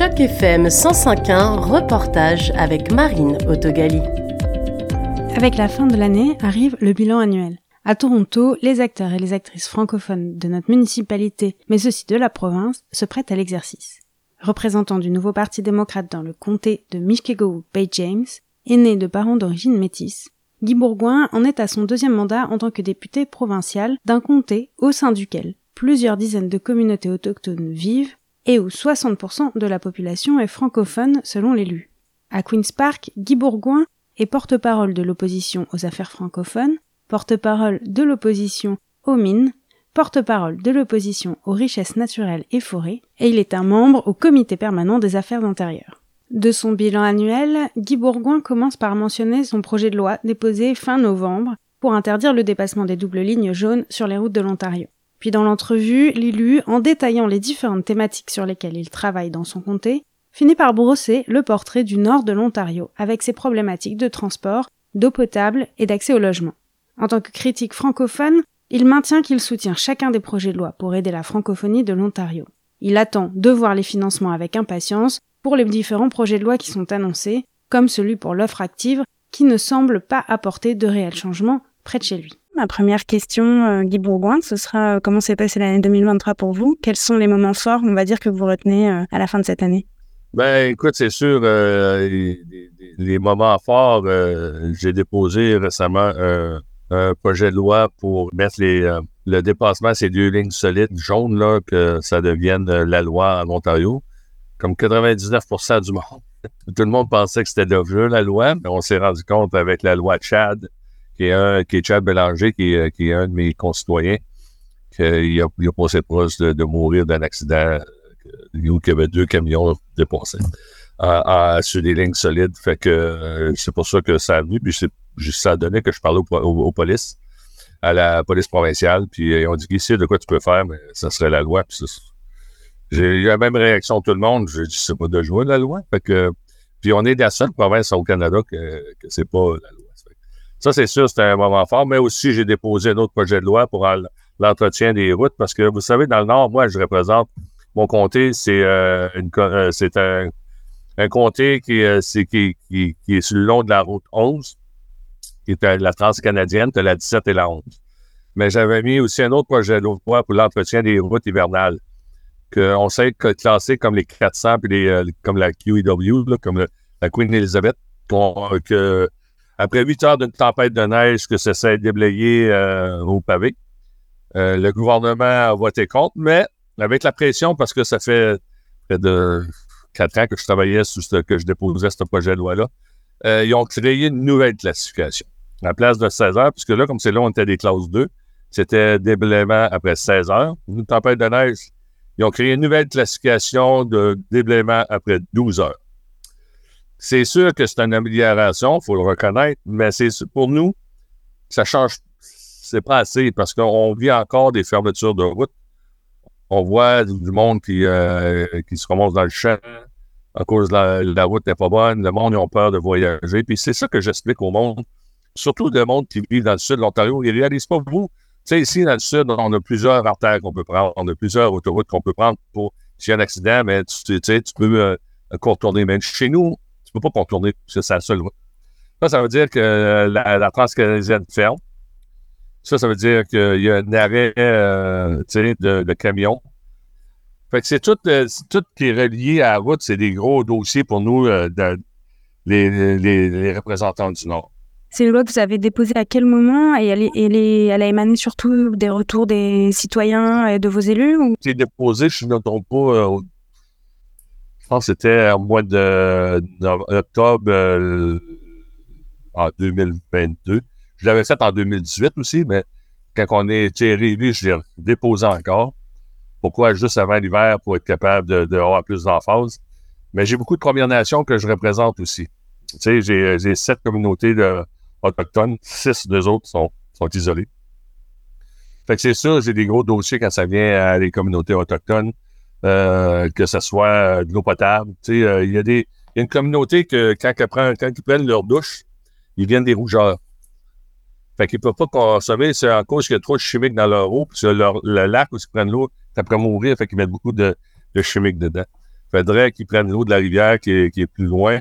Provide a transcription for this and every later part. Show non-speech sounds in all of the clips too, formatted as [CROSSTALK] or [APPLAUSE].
Choc FM 105.1, reportage avec Marine Autogali. Avec la fin de l'année arrive le bilan annuel. À Toronto, les acteurs et les actrices francophones de notre municipalité, mais aussi de la province, se prêtent à l'exercice. Représentant du nouveau parti démocrate dans le comté de Mishkego Bay James, est né de parents d'origine métisse, Guy Bourgoin en est à son deuxième mandat en tant que député provincial d'un comté au sein duquel plusieurs dizaines de communautés autochtones vivent et où 60% de la population est francophone selon l'élu. À Queen's Park, Guy Bourgoin est porte-parole de l'opposition aux affaires francophones, porte-parole de l'opposition aux mines, porte-parole de l'opposition aux richesses naturelles et forêts, et il est un membre au comité permanent des affaires intérieures. De son bilan annuel, Guy Bourgoin commence par mentionner son projet de loi déposé fin novembre pour interdire le dépassement des doubles lignes jaunes sur les routes de l'Ontario. Puis dans l'entrevue, l'élu, en détaillant les différentes thématiques sur lesquelles il travaille dans son comté, finit par brosser le portrait du nord de l'Ontario, avec ses problématiques de transport, d'eau potable et d'accès au logement. En tant que critique francophone, il maintient qu'il soutient chacun des projets de loi pour aider la francophonie de l'Ontario. Il attend de voir les financements avec impatience pour les différents projets de loi qui sont annoncés, comme celui pour l'offre active, qui ne semble pas apporter de réels changements près de chez lui. Ma première question, euh, Guy Bourgoin, ce sera euh, comment s'est passée l'année 2023 pour vous? Quels sont les moments forts, on va dire, que vous retenez euh, à la fin de cette année? Ben, écoute, c'est sûr, les, moments forts, j'ai déposé récemment un projet de loi pour mettre le dépassement ces deux lignes solides jaunes, là, que ça devienne la loi en Ontario. Comme 99% du monde. [LAUGHS] Tout le monde pensait que c'était déjà la loi, mais on s'est rendu compte avec la loi Chad qui est, Chad Bélanger, qui est, un de mes concitoyens, qu'il a, passé proche de, de mourir d'un accident où il y avait deux camions dépassés sur des lignes solides. Fait que euh, c'est pour ça que ça a venu. Puis ça a donné que je parlais aux, polices, à la police provinciale. Puis ils ont dit ici, de quoi tu peux faire, mais ça serait la loi. Puis j'ai eu la même réaction de tout le monde. J'ai dit, c'est pas de jouer la loi. Fait que, puis on est la seule province au Canada que, que c'est pas la loi. Ça, c'est sûr, c'était un moment fort, mais aussi, j'ai déposé un autre projet de loi pour l'entretien des routes parce que, vous savez, dans le Nord, moi, je représente mon comté, c'est euh, euh, un, un, comté qui, euh, qui, qui, qui, est sur le long de la route 11, qui est la transcanadienne, de la 17 et la 11. Mais j'avais mis aussi un autre projet de loi pour l'entretien des routes hivernales, qu'on sait classer comme les 400 puis les, comme la QEW, comme la Queen Elizabeth, que après huit heures d'une tempête de neige que ça s'est déblayé euh, au pavé, euh, le gouvernement a voté contre, mais avec la pression, parce que ça fait près de quatre ans que je travaillais sur ce, que je déposais ce projet de loi-là, euh, ils ont créé une nouvelle classification. À la place de 16 heures, puisque là, comme c'est là, on était des classes 2, c'était déblayement après 16 heures. Une tempête de neige, ils ont créé une nouvelle classification de déblayement après 12 heures. C'est sûr que c'est une amélioration, il faut le reconnaître, mais c'est pour nous, ça change, c'est pas assez parce qu'on vit encore des fermetures de route. On voit du monde qui, euh, se remonte dans le champ à cause de la, route n'est pas bonne. Le monde, ils ont peur de voyager. Puis c'est ça que j'explique au monde, surtout le monde qui vit dans le sud de l'Ontario. Ils réalisent pas vous. Tu sais, ici, dans le sud, on a plusieurs artères qu'on peut prendre, on a plusieurs autoroutes qu'on peut prendre pour s'il y a un accident, mais tu, sais, tu peux euh, contourner. Mais chez nous, tu peux pas contourner, c'est la seule route. Ça, ça veut dire que euh, la, la transcanadienne ferme. Ça, ça veut dire qu'il y a un arrêt euh, de, de camion. Fait que c'est tout, euh, tout qui est relié à la route, c'est des gros dossiers pour nous, les, les, représentants du Nord. C'est une loi que vous avez déposée à quel moment? Et elle, elle, elle a émané surtout des retours des citoyens et de vos élus? Ou... C'est déposé, je ne me trompe pas, pense que c'était au mois de, octobre euh, en 2022. Je l'avais fait en 2018 aussi, mais quand on est été réélu, je l'ai déposé encore. Pourquoi? Juste avant l'hiver pour être capable de, plus d'emphase? Mais j'ai beaucoup de Premières Nations que je représente aussi. Tu sais, j'ai sept communautés autochtones, six d'eux autres sont, sont isolés. Fait que c'est sûr, j'ai des gros dossiers quand ça vient à les communautés autochtones. Euh, que ce soit euh, de l'eau potable. Tu sais, euh, il y a des il y a une communauté que quand, quand ils prennent leur douche, ils viennent des rougeurs. Fait qu'ils ne peuvent pas consommer, c'est en cause qu'il y a trop de chimiques dans leur eau, puis leur, le lac où ils prennent l'eau, ça mourir, fait qu'ils mettent beaucoup de, de chimiques dedans. faudrait qu'ils prennent l'eau de la rivière qui est, plus loin,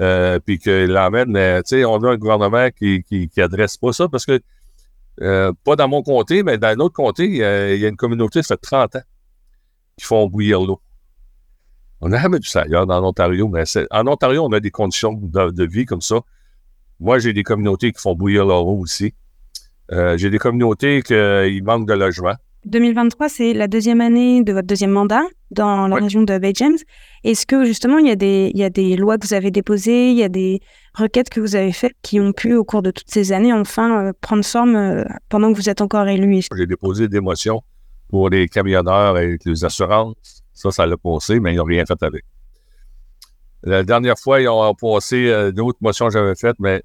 euh, puis qu'ils l'emmènent. Tu sais, on a un gouvernement qui, qui, adresse pas ça parce que, pas dans mon comté, mais dans un comté, il y a une communauté, ça fait 30 ans, qui font bouillir l'eau. On a jamais vu ça ailleurs, dans l'Ontario, mais en Ontario, on a des conditions de, vie comme ça. Moi, j'ai des communautés qui font bouillir leur eau aussi. Euh, j'ai des communautés qui manquent de logement. 2023, c'est la deuxième année de votre deuxième mandat dans la région de Bay James. Est-ce que justement, il y, a des, il y a des lois que vous avez déposées, il y a des requêtes que vous avez faites qui ont pu, au cours de toutes ces années, enfin euh, prendre forme euh, pendant que vous êtes encore élu? J'ai déposé des motions pour les camionneurs et les assurances. Ça, ça l'a passé, mais ils n'ont rien fait avec. La dernière fois, ils ont passé euh, d'autres motions que j'avais faites, mais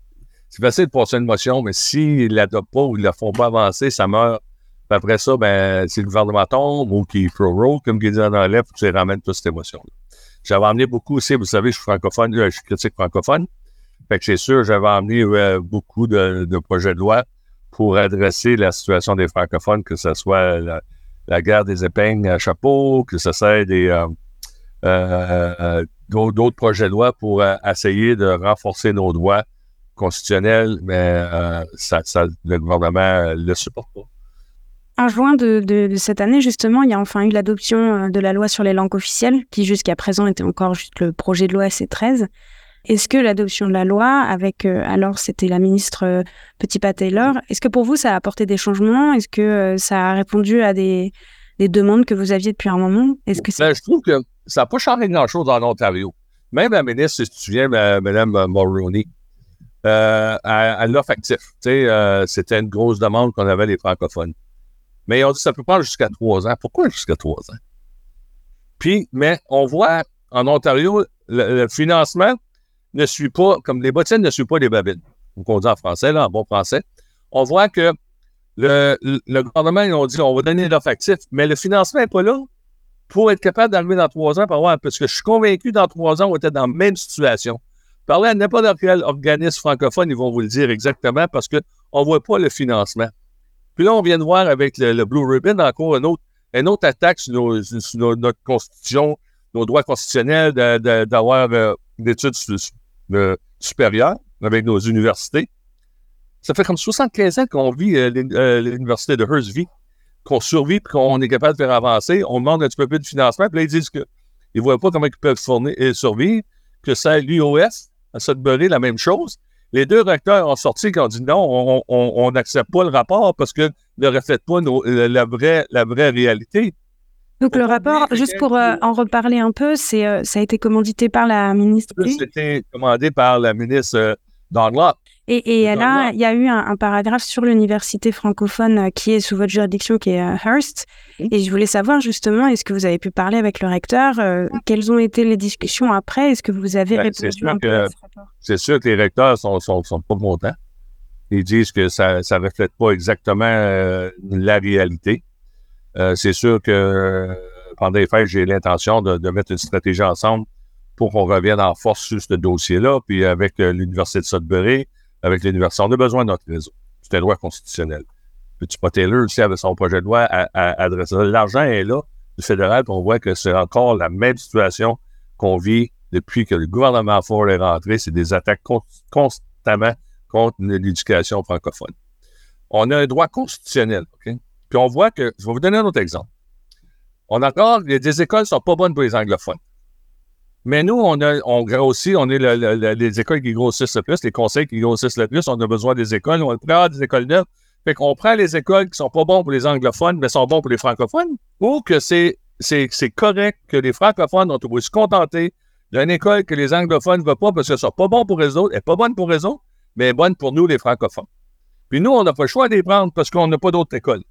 c'est facile de passer une motion, mais s'ils ne l'adoptent pas ou ils ne la font pas avancer, ça meurt après ça, ben, si le gouvernement tombe ou qu'il pro comme il dit dans lettre, tu ramènes toute cette émotion-là. J'avais emmené beaucoup aussi, vous savez, je suis francophone, euh, je suis critique francophone. Fait que c'est sûr, j'avais emmené euh, beaucoup de, projets de loi pour adresser la situation des francophones, que ce soit la, guerre des épingles à chapeau, que ce soit des euh, d'autres projets de loi pour essayer de renforcer nos droits constitutionnels, mais ça, le gouvernement ne le supporte pas. En juin de, cette année, justement, il y a enfin eu l'adoption euh, de la loi sur les langues officielles, qui jusqu'à présent était encore juste le projet de loi C13. Est-ce que l'adoption de la loi, avec euh, alors c'était la ministre euh, Petit-Pas Taylor, est-ce que pour vous ça a apporté des changements? Est-ce que ça a répondu à des, demandes que vous aviez depuis un moment? Est-ce que ben, je trouve que ça n'a pas changé grand-chose en Ontario. Même la ministre, si tu te souviens, Mme Mulroney, euh, elle l'offre. C'était une grosse demande qu'on avait les francophones. Mais ils ont dit ça peut prendre jusqu'à trois ans. Pourquoi jusqu'à trois ans? Puis, mais on voit en Ontario, le, financement ne suit pas, comme les bottines ne suivent pas les babines. on dit en français, là, en bon français. On voit que le, gouvernement, ils ont dit on va donner l'offre actif, mais le financement n'est pas là pour être capable d'arriver dans trois ans, parce que je suis convaincu dans trois ans, on était dans la même situation. Parlez à n'importe quel organisme francophone, ils vont vous le dire exactement parce qu'on ne voit pas le financement. Puis là, on vient de voir avec le, Blue Ribbon encore une autre, une autre attaque sur, notre constitution, nos droits constitutionnels d'avoir euh, des études supérieures avec nos universités. Ça fait comme 75 ans qu'on vit euh, euh, l'université de Hurstville, qu'on survit et qu'on est capable de faire avancer. On demande un petit peu plus de financement. Puis là, ils disent qu'ils ne voient pas comment ils peuvent fournir, et survivre, que c'est l'UOS à Sudbury, la même chose. Les deux recteurs ont sorti et ont dit non, on n'accepte pas le rapport parce que ne reflète pas la, vraie, la vraie réalité. Donc le rapport, juste pour euh, en reparler un peu, c'est euh, ça a été commandité par la ministre. C'était commandé par la ministre euh, Dunlop. Et, et là, il y a eu un, paragraphe sur l'université francophone qui est sous votre juridiction, qui est Hearst. Et je voulais savoir justement, est-ce que vous avez pu parler avec le recteur Quelles ont été les discussions après? Est-ce que vous avez ben, répondu C'est sûr, que les recteurs sont, sont, sont pas contents. Ils disent que ça ne reflète pas exactement euh, la réalité. Euh, c'est sûr que pendant les fêtes, j'ai l'intention de, mettre une stratégie ensemble pour qu'on revienne en force sur ce dossier-là. Puis avec euh, l'Université de Sudbury, avec l'Université, on a besoin de notre réseau. C'est un droit constitutionnel. Petit pas Taylor aussi avec son projet de loi à, adresser? L'argent est là du fédéral, puis on voit que c'est encore la même situation qu'on vit depuis que le gouvernement Ford est rentré. C'est des attaques constamment contre l'éducation francophone. On a un droit constitutionnel, OK? Puis on voit que, je vais vous donner un autre exemple. On a encore, des écoles ne sont pas bonnes pour les anglophones. Mais nous, on, a, on grossit, on est les écoles qui grossissent le plus, les conseils qui grossissent le plus, on a besoin des écoles, on avoir des écoles neuves. Fait qu'on prend les écoles qui sont pas bonnes pour les anglophones, mais sont bonnes pour les francophones, ou que c'est, c'est, correct que les francophones ont trouvé se contenter d'une école que les anglophones ne veulent pas parce que ce n'est pas bon pour les autres, elle n'est pas bonne pour les autres, mais bonne pour nous, les francophones. Puis nous, on n'a pas le choix de les prendre parce qu'on n'a pas d'autres écoles.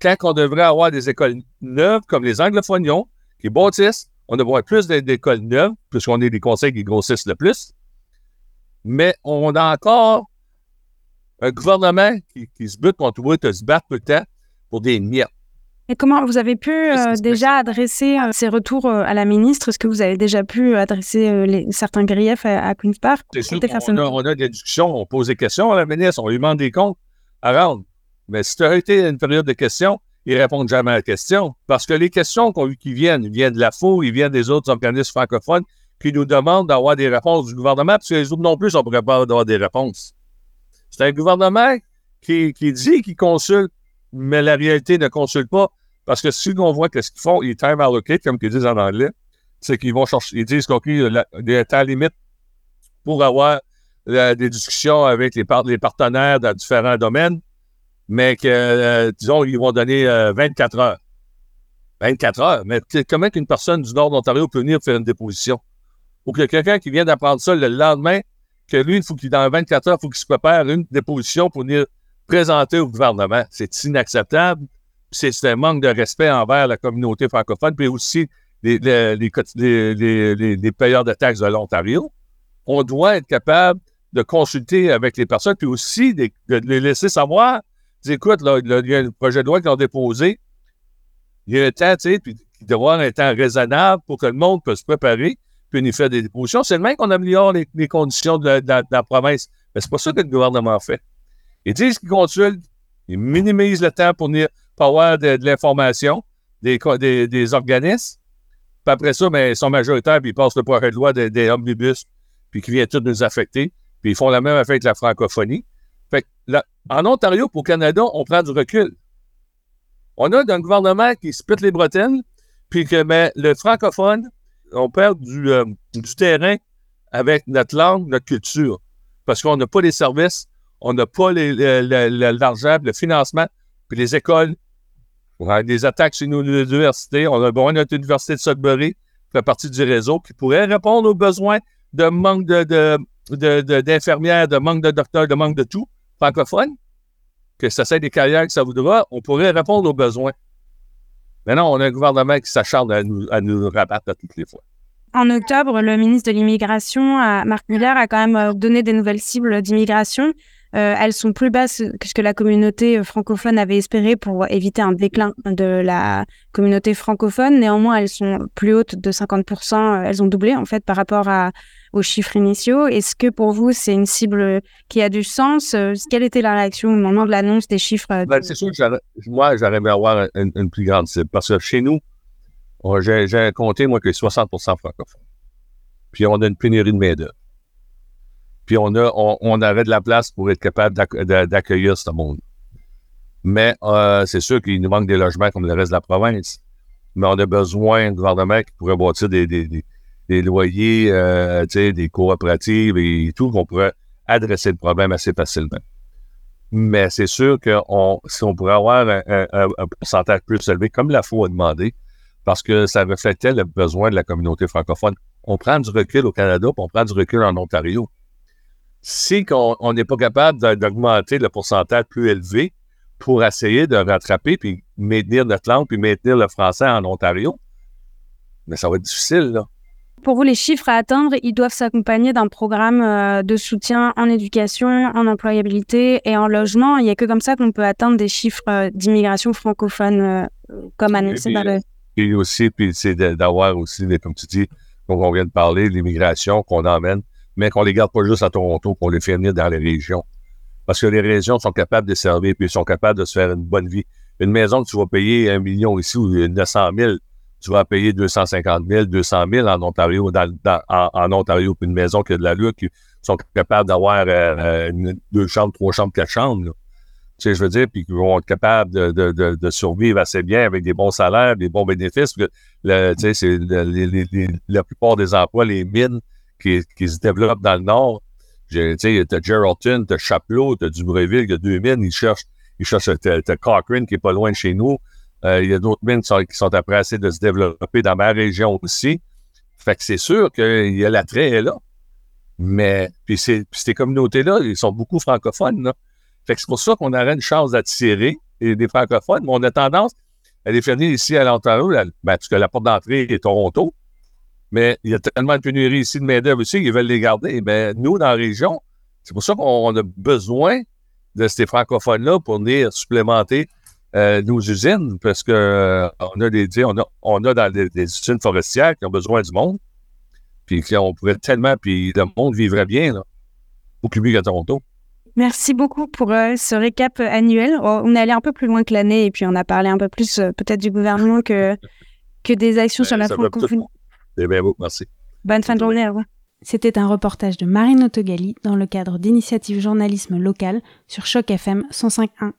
Quand on devrait avoir des écoles neuves comme les anglophones ont, qui bâtissent, on devrait avoir plus d'écoles neuves, puisqu'on est des conseils qui grossissent le plus. Mais on a encore un gouvernement qui, se bute contre vous, se battre peut-être pour des miettes. Et comment vous avez pu euh, déjà adresser euh, ces retours euh, à la ministre? Est-ce que vous avez déjà pu adresser les, certains griefs à, Queen's Park? C'est sûr qu'on a, on a, des discussions, on pose des questions à la ministre, on lui demande des comptes à rendre. Mais si tu as été une période de questions, ils répondent jamais à la question. Parce que les questions qui viennent, viennent de la FO, ils viennent des autres organismes francophones qui nous demandent d'avoir des réponses du gouvernement, parce que les autres non plus sont pas d'avoir des réponses. C'est un gouvernement qui, dit qu'il consulte, mais la réalité ne consulte pas, parce que si on voit qu'est-ce qu'ils font, ils time allocate, comme ils disent en anglais, c'est qu'ils vont chercher, ils disent qu'on des temps limites pour avoir des discussions avec les partenaires dans différents domaines mais que, euh, disons, ils vont donner 24 euh, heures. 24 heures? Mais comment qu'une personne du nord d'Ontario peut venir faire une déposition? Ou que quelqu'un qui vient d'apprendre ça le lendemain, que lui, faut qu'il, dans 24 heures, il faut qu'il se prépare une déposition pour venir présenter au gouvernement. C'est inacceptable. C'est un manque de respect envers la communauté francophone, puis aussi les, les, les, les payeurs de taxes de l'Ontario. On doit être capable de consulter avec les personnes, puis aussi de les laisser savoir écoute, il y a un projet de loi qu'ils ont déposé. Il y a un temps, tu sais, puis avoir un temps raisonnable pour que le monde puisse se préparer, puis y faire des dépositions. C'est le même qu'on améliore les, conditions de la, province. Mais c'est pas ça que le gouvernement fait. Ils disent qu'ils consultent, ils minimisent le temps pour, venir, avoir de, l'information des, des, organismes. Puis après ça, mais ben, ils sont majoritaires, puis ils passent le projet de loi des, omnibus, puis qui vient tout nous affecter. Puis ils font la même affaire avec la francophonie. Fait que là, en Ontario, pour Canada, on prend du recul. On a un gouvernement qui se les bretelles, puis que mais le francophone, on perd du, euh, du terrain avec notre langue, notre culture. Parce qu'on n'a pas les services, on n'a pas l'argent, le financement, puis les écoles. On a des attaques chez nos universités. On a de notre université de Sudbury, qui fait partie du réseau, qui pourrait répondre aux besoins de manque d'infirmières, de, de, de manque de docteurs, de manque de tout francophone, que ça soit des carrières que ça voudra, on pourrait répondre aux besoins. Maintenant, on a un gouvernement qui s'acharne à nous, rabattre à toutes les fois. En octobre, le ministre de l'Immigration, Marc Muller, a quand même euh, donné des nouvelles cibles d'immigration. Euh, elles sont plus basses que ce que la communauté euh, francophone avait espéré pour éviter un déclin de la communauté francophone. Néanmoins, elles sont plus hautes de 50%. Elles ont doublé, en fait, par rapport à, aux chiffres initiaux. Est-ce que pour vous, c'est une cible qui a du sens? Euh, quelle était la réaction au moment de l'annonce des chiffres? Euh, ben, c'est sûr que moi, j'aurais aimé avoir une, plus grande cible parce que chez nous, j'ai compté, moi, que 60% francophones. Puis on a une pénurie de main-d'œuvre. Puis on, a, on, avait de la place pour être capable d'accueillir ce monde. Mais euh, c'est sûr qu'il nous manque des logements comme le reste de la province. Mais on a besoin d'un gouvernement qui pourrait bâtir des, des loyers, euh, des coopératives et tout, qu'on pourrait adresser le problème assez facilement. Mais c'est sûr que si on pourrait avoir un, pourcentage plus élevé, comme la FO a demandé, parce que ça reflète le besoin de la communauté francophone. On prend du recul au Canada, puis on prend du recul en Ontario. Si on n'est pas capable d'augmenter le pourcentage plus élevé pour essayer de rattraper, puis maintenir notre langue, puis maintenir le français en Ontario, mais ça va être difficile, là. Pour vous, les chiffres à atteindre, ils doivent s'accompagner d'un programme euh, de soutien en éducation, en employabilité et en logement. Il n'y a que comme ça qu'on peut atteindre des chiffres euh, d'immigration francophone euh, comme annoncé par le... Et aussi, puis c'est d'avoir aussi, comme tu dis, comme on vient de parler, l'immigration qu'on emmène, mais qu'on les garde pas juste à Toronto, qu'on les fait venir dans les régions. Parce que les régions sont capables de servir, puis sont capables de se faire une bonne vie. Une maison que tu vas payer un million ici ou 900 000, tu vas payer 250 000, 200 000 en Ontario, en, Ontario, puis une maison qui a de la lue, qui sont capables d'avoir euh, euh, deux chambres, trois chambres, quatre chambres. Tu sais, je veux dire, puis qui vont être capables de, survivre assez bien avec des bons salaires, des bons bénéfices. tu sais, c'est la plupart des emplois, les mines qui, se développent dans le Nord. Tu sais, t'as Geraldton, t'as Chapelot, t'as Dubreuil, il y a deux mines, ils cherchent, ils cherchent, Cochrane qui est pas loin de chez nous. Euh, il y a d'autres mines qui sont, qui sont de se développer dans ma région aussi. Fait que c'est sûr qu'il y a l'attrait là. Mais, puis, ces communautés-là, ils sont beaucoup francophones. Fait que c'est pour ça qu'on aurait une chance d'attirer des francophones, mais on a tendance à les faire venir ici à l'Ontario, ben, parce que la porte d'entrée est Toronto. Mais il y a tellement de pénurie ici de main-d'œuvre aussi qu'ils veulent les garder. Mais nous, dans la région, c'est pour ça qu'on a besoin de ces francophones-là pour venir supplémenter euh, nos usines, parce que euh, on a des, on a, on a dans des, usines forestières qui ont besoin du monde, puis on pourrait tellement, puis le monde vivrait bien, là, beaucoup mieux qu'à Toronto. Merci beaucoup pour ce récap annuel. Oh, on est allé un peu plus loin que l'année et puis on a parlé un peu plus peut-être du gouvernement que, [LAUGHS] que des actions sur la francophonie. C'est bien beau, merci. Bonne fin de journée, au C'était un reportage de Marine Autogali dans le cadre d'initiatives journalisme local sur Choc FM 105.1.